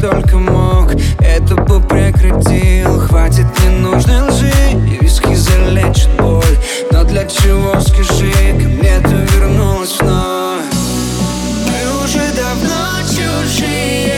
только мог Это бы прекратил. Хватит ненужной лжи И виски залечит боль. Но для чего, скажи, ко мне ты вернулась вновь? Мы уже давно чужие.